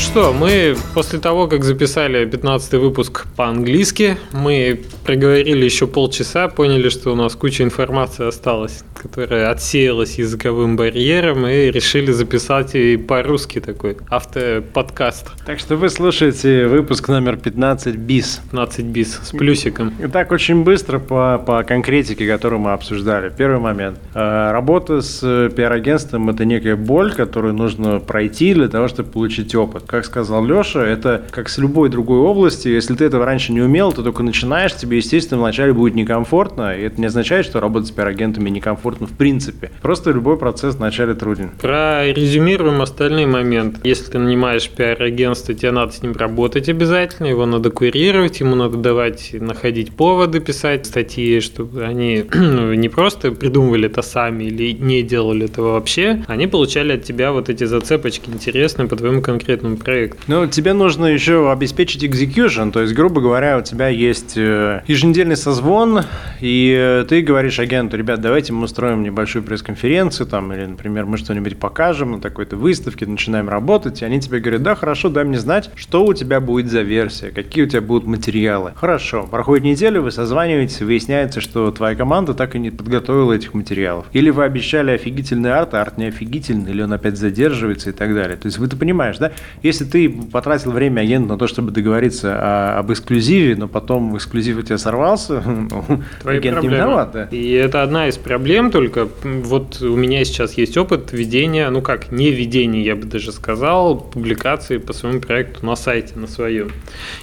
что, мы после того, как записали 15 выпуск по-английски, мы проговорили еще полчаса, поняли, что у нас куча информации осталась, которая отсеялась языковым барьером, и решили записать и по-русски такой автоподкаст. Так что вы слушаете выпуск номер 15 БИС. 15 БИС с плюсиком. Итак, очень быстро по, по конкретике, которую мы обсуждали. Первый момент. Э, работа с пиар-агентством – это некая боль, которую нужно пройти для того, чтобы получить опыт. Как сказал Леша, это как с любой другой области. Если ты этого раньше не умел, то только начинаешь, тебе, естественно, вначале будет некомфортно. И это не означает, что работать с пиар-агентами некомфортно в принципе. Просто любой процесс вначале труден. Прорезюмируем остальные моменты. Если ты нанимаешь пиар-агентство, тебе надо с ним работать обязательно, его надо курировать, ему надо давать, находить поводы, писать статьи, чтобы они ну, не просто придумывали это сами или не делали этого вообще, они получали от тебя вот эти зацепочки интересные по твоему конкретному проекту. Ну, тебе нужно еще обеспечить execution, то есть, грубо говоря, у тебя есть э, еженедельный созвон, и э, ты говоришь агенту, ребят, давайте мы устроим небольшую пресс-конференцию, там, или, например, мы что-нибудь покажем на такой-то выставке, начинаем работать, и они тебе говорят, да, хорошо, дай мне знать, что у тебя будет за версия, какие у тебя будут материалы. Хорошо, проходит неделя, вы созваниваетесь, выясняется, что твоя команда так и не подготовила этих материалов. Или вы обещали офигительный арт, а арт не офигительный, или он опять задерживается и так далее. То есть вы ты понимаешь, да? Если ты потратил время агента на то, чтобы договориться о, об эксклюзиве, но потом эксклюзив у тебя сорвался, ну, агент проблемы. не виноват, да? И это одна из проблем, только вот у меня сейчас есть опыт ведения, ну как, не ведения, я бы даже сказал, публикации по своему проекту на сайте, на своем.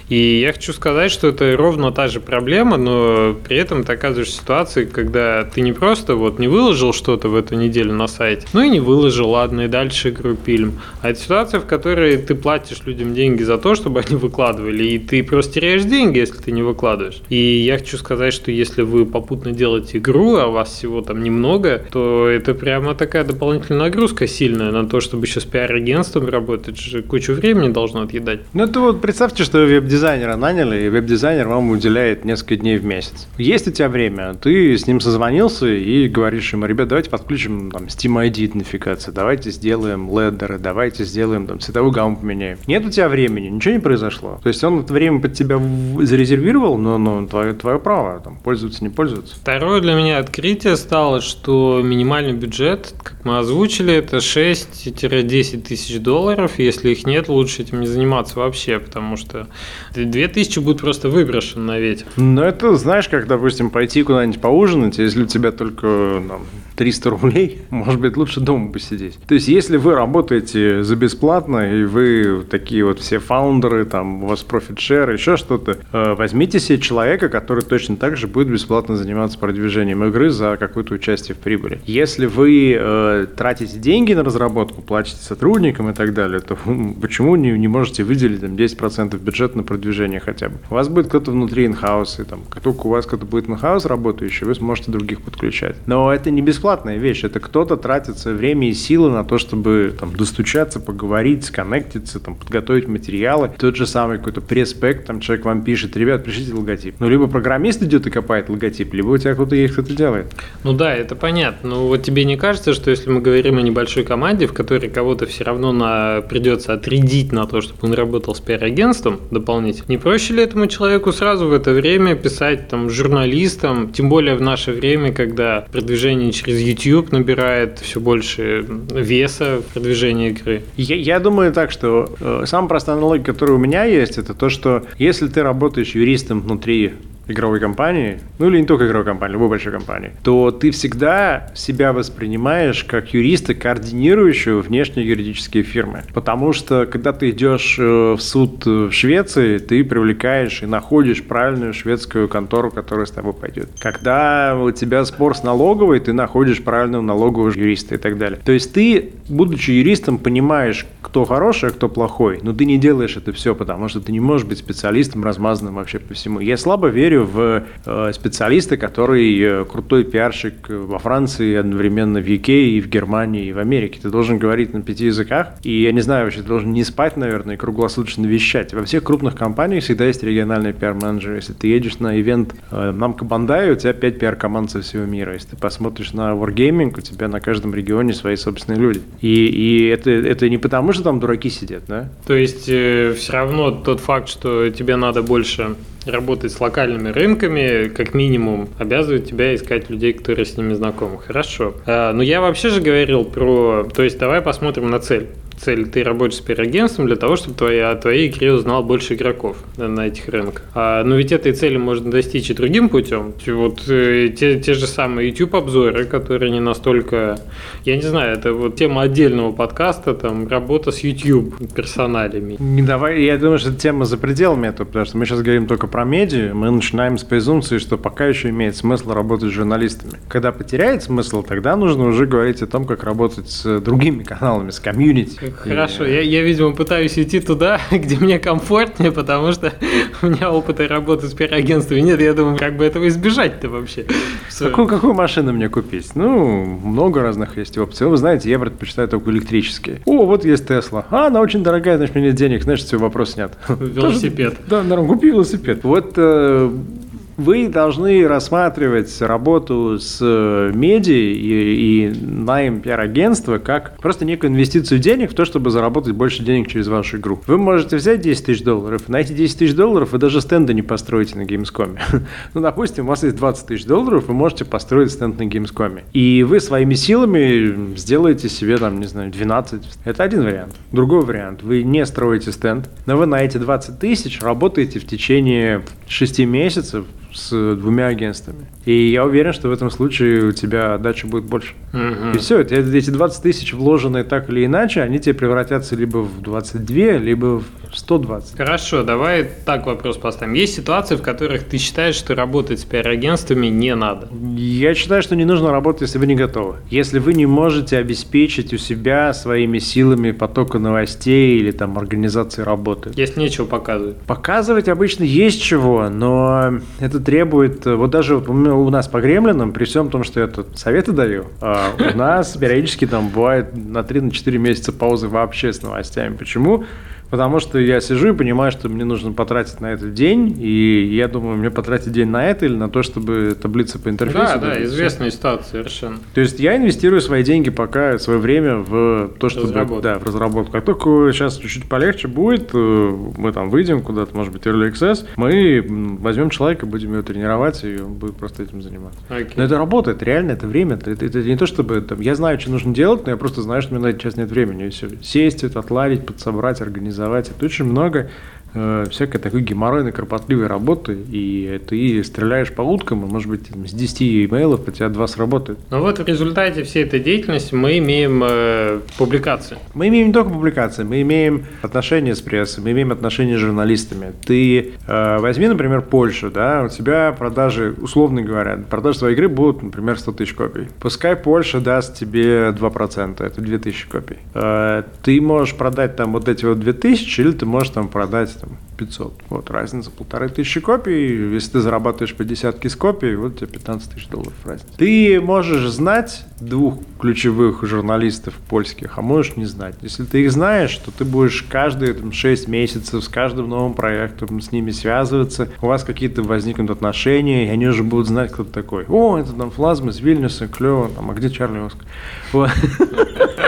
И я хочу сказать, что это ровно та же проблема, но при этом ты оказываешься в ситуации, когда ты не просто вот не выложил что-то в эту неделю на сайте, ну и не выложил, ладно, и дальше игру пилим. А это ситуация, в которой ты платишь людям деньги за то, чтобы они выкладывали, и ты просто теряешь деньги, если ты не выкладываешь. И я хочу сказать, что если вы попутно делаете игру, а у вас всего там немного, то это прямо такая дополнительная нагрузка сильная на то, чтобы еще с пиар-агентством работать, же кучу времени должно отъедать. Ну, это вот представьте, что веб-дизайнера наняли, и веб-дизайнер вам уделяет несколько дней в месяц. Есть у тебя время, ты с ним созвонился и говоришь ему, ребят, давайте подключим там Steam ID идентификацию, давайте сделаем ледеры, давайте сделаем там цветовую гамму поменяем. Нет у тебя времени, ничего не произошло. То есть он это время под тебя зарезервировал, но, но твое, твое право, там, пользоваться, не пользоваться. Второе для меня открытие стало, что минимальный бюджет, как мы озвучили, это 6-10 тысяч долларов. Если их нет, лучше этим не заниматься вообще, потому что 2000 будет просто выброшен на ветер. Ну, это знаешь, как, допустим, пойти куда-нибудь поужинать, если у тебя только там, 300 рублей, может быть, лучше дома посидеть. То есть, если вы работаете за бесплатно, и вы такие вот все фаундеры, там, у вас профит share, еще что-то, э, возьмите себе человека, который точно так же будет бесплатно заниматься продвижением игры за какое-то участие в прибыли. Если вы э, тратите деньги на разработку, платите сотрудникам и так далее, то почему не, не можете выделить там 10% бюджета на продвижение хотя бы? У вас будет кто-то внутри инхауса, там, как только у вас кто-то будет инхаус работающий, вы сможете других подключать. Но это не бесплатная вещь. Это кто-то тратит свое время и силы на то, чтобы там, достучаться, поговорить, сконнектиться, там, подготовить материалы. Тот же самый какой-то пресс-пэк, там человек вам пишет, ребят, пришлите логотип. Ну, либо программист идет и копает логотип, либо у тебя кто-то есть, кто-то делает. Ну да, это понятно. Но вот тебе не кажется, что если мы говорим о небольшой команде, в которой кого-то все равно на... придется отрядить на то, чтобы он работал с пиар-агентством дополнительно, не проще ли этому человеку сразу в это время писать там журналистам, тем более в наше время, когда продвижение через YouTube набирает все больше веса в продвижении игры. Я, я думаю так, что э, самая простая аналогия, которая у меня есть, это то, что если ты работаешь юристом внутри игровой компании, ну или не только игровой компании, любой большой компании, то ты всегда себя воспринимаешь как юриста, координирующего внешние юридические фирмы. Потому что, когда ты идешь э, в суд в Швеции, ты привлекаешь и находишь правильную шведскую контору, которая с тобой пойдет. Когда у тебя спор с налоговой, ты находишь правильного налогового юриста и так далее. То есть ты, будучи юристом, понимаешь, кто хороший, а кто плохой, но ты не делаешь это все, потому что ты не можешь быть специалистом, размазанным вообще по всему. Я слабо верю верю в э, специалиста, который э, крутой пиарщик во Франции, одновременно в UK и в Германии, и в Америке. Ты должен говорить на пяти языках, и я не знаю, вообще, ты должен не спать, наверное, и круглосуточно вещать. Во всех крупных компаниях всегда есть региональный пиар-менеджер. Если ты едешь на ивент э, Намка Бандай, у тебя пять пиар-команд со всего мира. Если ты посмотришь на Wargaming, у тебя на каждом регионе свои собственные люди. И, и это, это не потому, что там дураки сидят, да? То есть э, все равно тот факт, что тебе надо больше работать с локальными рынками, как минимум, обязывает тебя искать людей, которые с ними знакомы. Хорошо. А, но я вообще же говорил про... То есть давай посмотрим на цель цель, ты работаешь с пиар-агентством для того, чтобы твоя, о твоей игре узнал больше игроков на, на этих рынках. А, но ведь этой цели можно достичь и другим путем. Вот э, те, те же самые YouTube-обзоры, которые не настолько... Я не знаю, это вот тема отдельного подкаста, там, работа с YouTube персоналями. Не давай, я думаю, что тема за пределами этого, потому что мы сейчас говорим только про медиа, мы начинаем с презумпции, что пока еще имеет смысл работать с журналистами. Когда потеряет смысл, тогда нужно уже говорить о том, как работать с другими каналами, с комьюнити. Хорошо, я, я, видимо, пытаюсь идти туда, где мне комфортнее, потому что у меня опыта работы с пиар-агентством нет. Я думаю, как бы этого избежать-то вообще. Какую, какую машину мне купить? Ну, много разных есть опций. Вы знаете, я предпочитаю только электрические. О, вот есть Тесла. А, она очень дорогая, значит, у меня нет денег, значит, все, вопрос снят. Велосипед. Да, нормально, купи велосипед. Вот э, вы должны рассматривать работу с э, медиа и, и найм пиар-агентства как просто некую инвестицию денег в то, чтобы заработать больше денег через вашу игру. Вы можете взять 10 тысяч долларов, на эти 10 тысяч долларов вы даже стенда не построите на Gamescom. ну, допустим, у вас есть 20 тысяч долларов, вы можете построить стенд на Gamescom. И вы своими силами сделаете себе, там, не знаю, 12. Это один вариант. Другой вариант. Вы не строите стенд, но вы на эти 20 тысяч работаете в течение 6 месяцев с двумя агентствами. И я уверен, что в этом случае у тебя отдача будет больше. Угу. И все, эти 20 тысяч вложенные так или иначе, они тебе превратятся либо в 22, либо в 120. Хорошо, давай так вопрос поставим. Есть ситуации, в которых ты считаешь, что работать с пиар-агентствами не надо? Я считаю, что не нужно работать, если вы не готовы. Если вы не можете обеспечить у себя своими силами потока новостей или там организации работы. Если нечего показывать. Показывать обычно есть чего, но это требует... Вот даже у нас по гремлинам, при всем том, что я тут советы даю, а у нас периодически там бывает на 3-4 месяца паузы вообще с новостями. Почему? Потому что я сижу и понимаю, что мне нужно потратить на этот день, и я думаю, мне потратить день на это или на то, чтобы таблица по интерфейсу. Да, да, известная ситуация совершенно. То есть я инвестирую свои деньги пока, свое время в то, чтобы... Разработку. Да, в разработку. Как только сейчас чуть-чуть полегче будет, э, мы там выйдем куда-то, может быть, Early Access, мы возьмем человека, будем его тренировать, и он будет просто этим заниматься. Okay. Но это работает, реально, это время. Это, это, это не то, чтобы там, я знаю, что нужно делать, но я просто знаю, что мне на это сейчас нет времени. И все. Сесть, это отладить, подсобрать, организовать организовать. Это очень много всякой такой геморройной, кропотливой работы, и ты стреляешь по уткам, и, может быть, с 10 имейлов у тебя два сработают. Но вот в результате всей этой деятельности мы имеем э, публикации. Мы имеем не только публикации, мы имеем отношения с прессой, мы имеем отношения с журналистами. Ты э, возьми, например, Польшу, да, у тебя продажи, условно говоря, продажи твоей игры будут, например, 100 тысяч копий. Пускай Польша даст тебе 2%, это 2000 копий. Э, ты можешь продать там вот эти вот 2000, или ты можешь там продать там, 500. Вот разница полторы тысячи копий. Если ты зарабатываешь по десятке с копий, вот тебе 15 тысяч долларов разница. Ты можешь знать двух ключевых журналистов польских, а можешь не знать. Если ты их знаешь, то ты будешь каждые там, 6 месяцев с каждым новым проектом с ними связываться. У вас какие-то возникнут отношения, и они уже будут знать, кто ты такой. О, это там Флазма из Вильнюса, клево. Там, а где Чарли Оскар?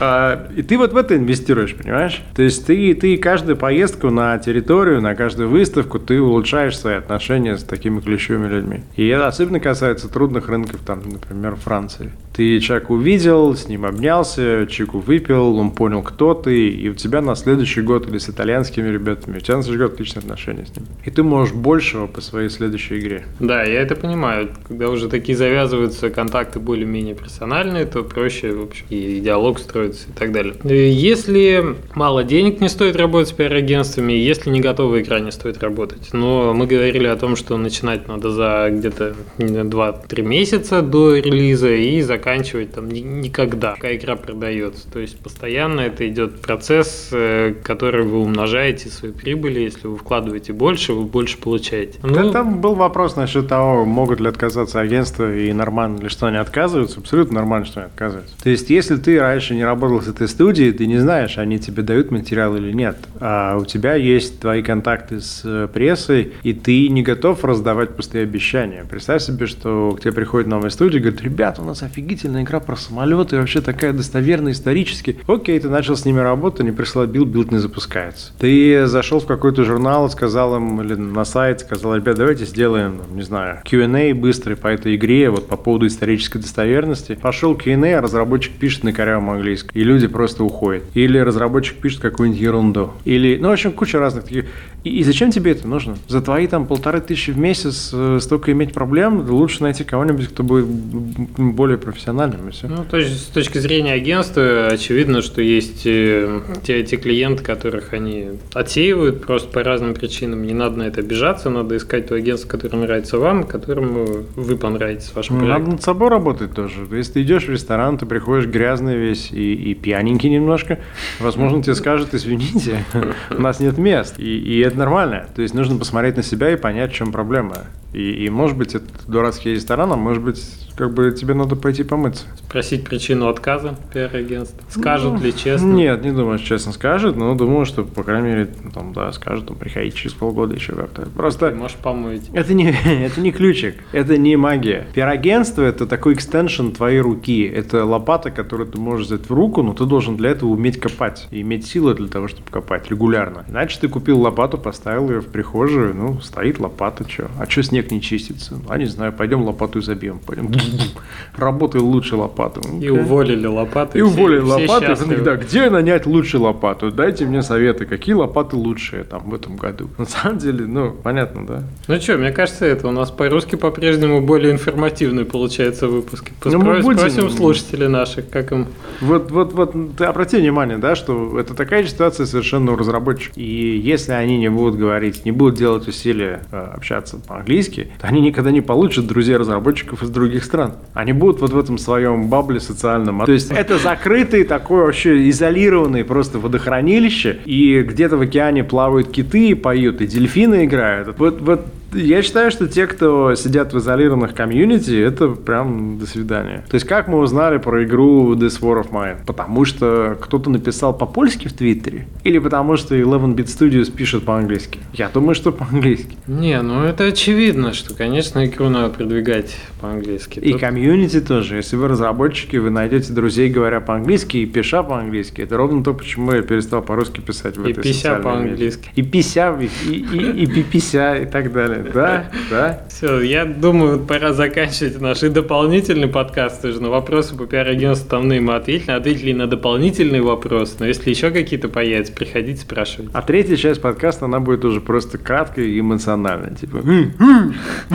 А, и ты вот в это инвестируешь, понимаешь? То есть ты, ты каждую поездку на территорию, на каждую выставку, ты улучшаешь свои отношения с такими ключевыми людьми. И это особенно касается трудных рынков, там, например, Франции. Ты человека увидел, с ним обнялся, чайку выпил, он понял, кто ты, и у тебя на следующий год или с итальянскими ребятами, у тебя на следующий год отличные отношения с ним. И ты можешь большего по своей следующей игре. Да, я это понимаю. Когда уже такие завязываются контакты более-менее профессиональные, то проще, в общем, и диалог строится и так далее. Если мало денег, не стоит работать с пиар-агентствами, если не готова игра, не стоит работать. Но мы говорили о том, что начинать надо за где-то 2-3 месяца до релиза и заканчивать там никогда, пока игра продается. То есть постоянно это идет процесс, э, который вы умножаете свои прибыли. Если вы вкладываете больше, вы больше получаете. Ну, да, там был вопрос насчет того, могут ли отказаться агентства и нормально ли, что они отказываются. Абсолютно нормально, что они отказываются. То есть, если ты раньше не работал с этой студией, ты не знаешь, они тебе дают материал или нет. А у тебя есть твои контакты с э, прессой, и ты не готов раздавать пустые обещания. Представь себе, что к тебе приходит новая студия и говорит, ребята, у нас офигительная игра про самолеты, вообще такая достоверная исторически. Окей, ты начал с ними работать, они прислал build, build не запускается. Ты зашел в какой-то журнал, сказал им, или на сайт, сказал, ребят, давайте сделаем, не знаю, Q&A быстрый по этой игре, вот по поводу исторической достоверности. Пошел Q&A, а разработчик пишет на корявом английском, и люди просто уходят. Или разработчик пишет какую-нибудь ерунду. Или, ну, в общем, куча разных таких. И, и зачем тебе это нужно? За твои там полторы тысячи в месяц э, столько иметь проблем, лучше найти кого-нибудь, кто будет более профессиональным. И все. Ну, то есть, с точки зрения агентства, очевидно, что есть э, те, те клиенты, которых они отсеивают просто по разным причинам. Не надо на это обижаться, надо искать то агентство, которое нравится вам, которому вы понравитесь вашим проектом. Надо над собой работать тоже. Если ты идешь в ресторан, ты приходишь грязный весь и, и пьяненький немножко, возможно, тебе скажут, извините, у нас нет мест. И, и это нормально. То есть нужно посмотреть на себя и понять, в чем проблема. И, и может быть, это дурацкий ресторан, а может быть, как бы тебе надо пойти помыться. Спросить причину отказа пиар-агентства. Скажут ну, ли честно? Нет, не думаю, что честно скажет, но думаю, что, по крайней мере, там, да, скажут, там, приходить через полгода еще как-то. Просто... Ты можешь помыть. Это не, это не ключик, это не магия. Пиар-агентство – это такой экстеншн твоей руки. Это лопата, которую ты можешь взять в руку, но ты должен для этого уметь копать и иметь силы для того, чтобы копать регулярно. Иначе ты купил лопату, поставил ее в прихожую, ну, стоит лопата, что? А что с ней снег не чистится. А не знаю, пойдем лопату забьем. Пойдем. Работай лучше лопату. И уволили лопаты. И уволили лопаты. Да, где нанять лучше лопату? Дайте мне советы, какие лопаты лучшие там в этом году. На самом деле, ну, понятно, да? Ну что, мне кажется, это у нас по-русски по-прежнему более информативный получается выпуск. Ну, мы будем... Спросим слушателей наших, как им... Вот, вот, вот, ты обрати внимание, да, что это такая ситуация совершенно у разработчиков. И если они не будут говорить, не будут делать усилия э, общаться по-английски, английский, то они никогда не получат друзей разработчиков из других стран. Они будут вот в этом своем бабле социальном. То есть это закрытый такой вообще изолированный просто водохранилище, и где-то в океане плавают киты и поют, и дельфины играют. Вот, вот я считаю, что те, кто сидят в изолированных комьюнити, это прям до свидания. То есть, как мы узнали про игру This War of Mine? Потому что кто-то написал по-польски в Твиттере? Или потому что 11-Bit Studios пишет по-английски? Я думаю, что по-английски. Не, ну это очевидно, что, конечно, игру надо продвигать по-английски. И Тут... комьюнити тоже. Если вы разработчики, вы найдете друзей, говоря по-английски и пиша по-английски. Это ровно то, почему я перестал по-русски писать в и этой пися по-английски. И пися, и, и, и, и пися, и так далее. Да, да. Все, я думаю, пора заканчивать наш и дополнительный подкаст. Уже на вопросы по пиар-агентству основные мы ответили. Ответили на дополнительный вопрос. Но если еще какие-то появятся, приходите, спрашивайте. А третья часть подкаста, она будет уже просто краткой и эмоциональной. Типа...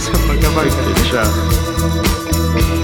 Все, пока-пока. Чао.